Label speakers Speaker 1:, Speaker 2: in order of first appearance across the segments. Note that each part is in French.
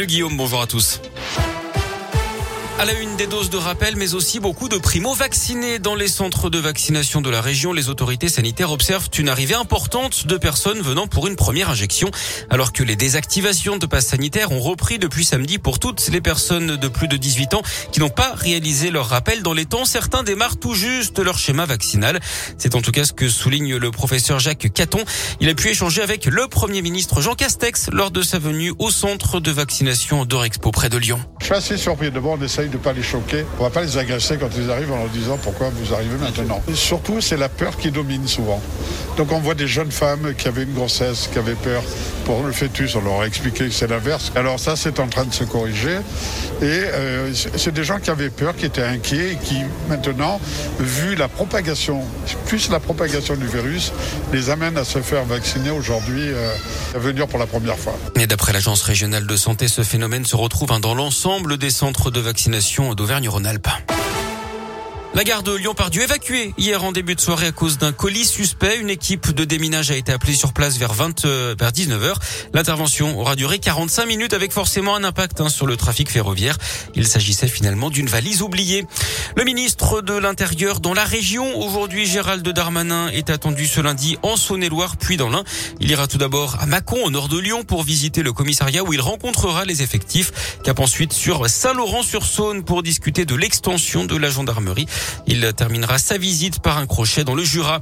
Speaker 1: Le Guillaume, bonjour à tous. À la une des doses de rappel, mais aussi beaucoup de primo-vaccinés dans les centres de vaccination de la région. Les autorités sanitaires observent une arrivée importante de personnes venant pour une première injection, alors que les désactivations de passes sanitaires ont repris depuis samedi pour toutes les personnes de plus de 18 ans qui n'ont pas réalisé leur rappel dans les temps. Certains démarrent tout juste leur schéma vaccinal. C'est en tout cas ce que souligne le professeur Jacques Caton. Il a pu échanger avec le premier ministre Jean Castex lors de sa venue au centre de vaccination d'Orexpo près de Lyon.
Speaker 2: Je suis assez surpris. D'abord, on essaye de ne pas les choquer. On va pas les agresser quand ils arrivent en leur disant pourquoi vous arrivez maintenant. Surtout, c'est la peur qui domine souvent. Donc on voit des jeunes femmes qui avaient une grossesse, qui avaient peur pour le fœtus. On leur a expliqué que c'est l'inverse. Alors ça, c'est en train de se corriger. Et euh, c'est des gens qui avaient peur, qui étaient inquiets et qui maintenant, vu la propagation, plus la propagation du virus, les amènent à se faire vacciner aujourd'hui, euh, à venir pour la première fois.
Speaker 1: Et d'après l'Agence régionale de santé, ce phénomène se retrouve dans l'ensemble des centres de vaccination d'Auvergne-Rhône-Alpes. La gare de Lyon-Pardieu évacuée hier en début de soirée à cause d'un colis suspect. Une équipe de déminage a été appelée sur place vers 20 euh, vers 19h. L'intervention aura duré 45 minutes avec forcément un impact hein, sur le trafic ferroviaire. Il s'agissait finalement d'une valise oubliée. Le ministre de l'Intérieur dans la région aujourd'hui Gérald Darmanin est attendu ce lundi en Saône-et-Loire puis dans l'Ain. Il ira tout d'abord à Mâcon au nord de Lyon pour visiter le commissariat où il rencontrera les effectifs. Cap ensuite sur Saint-Laurent-sur-Saône pour discuter de l'extension de la gendarmerie. Il terminera sa visite par un crochet dans le Jura.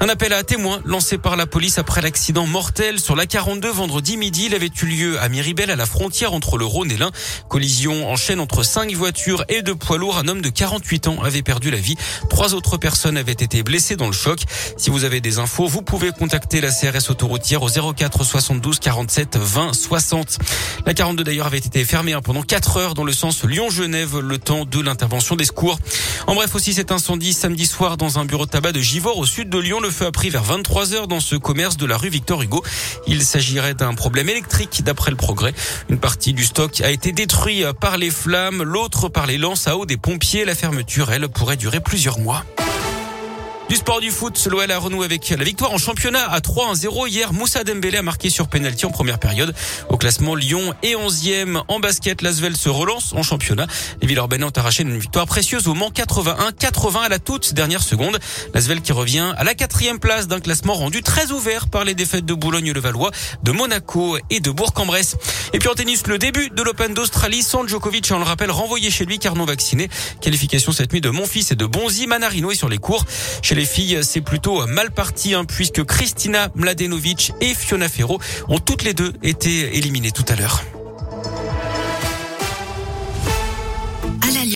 Speaker 1: Un appel à témoins lancé par la police après l'accident mortel sur la 42 vendredi midi. Il avait eu lieu à Miribel à la frontière entre le Rhône et l'Ain. Collision en chaîne entre cinq voitures et deux poids lourds. Un homme de 48 ans avait perdu la vie. Trois autres personnes avaient été blessées dans le choc. Si vous avez des infos, vous pouvez contacter la CRS autoroutière au 04 72 47 20 60. La 42 d'ailleurs avait été fermée pendant 4 heures dans le sens Lyon-Genève le temps de l'intervention des secours. En bref, aussi cet incendie samedi soir dans un bureau de tabac de Givors au sud de Lyon. Le feu a pris vers 23 heures dans ce commerce de la rue Victor Hugo. Il s'agirait d'un problème électrique d'après le progrès. Une partie du stock a été détruite par les flammes, l'autre par les lances à eau des pompiers. La fermeture, elle, pourrait durer plusieurs mois. Du sport du foot, l'OL a renoué avec la victoire en championnat à 3-1-0 hier. Moussa Dembélé a marqué sur penalty en première période. Au classement, Lyon est 11e en basket. L'Asvel se relance en championnat. Les Villeurbanais ont arraché une victoire précieuse au Mans 81-80 à la toute dernière seconde. L'Asvel qui revient à la quatrième place d'un classement rendu très ouvert par les défaites de Boulogne-le-Valois, de Monaco et de Bourg-en-Bresse. Et puis en tennis, le début de l'Open d'Australie sans Djokovic, on le rappelle, renvoyé chez lui car non vacciné. Qualification cette nuit de Monfils et de Bonzi. Manarino est sur les cours les filles, c'est plutôt mal parti hein, puisque Christina Mladenovic et Fiona Ferro ont toutes les deux été éliminées tout à l'heure.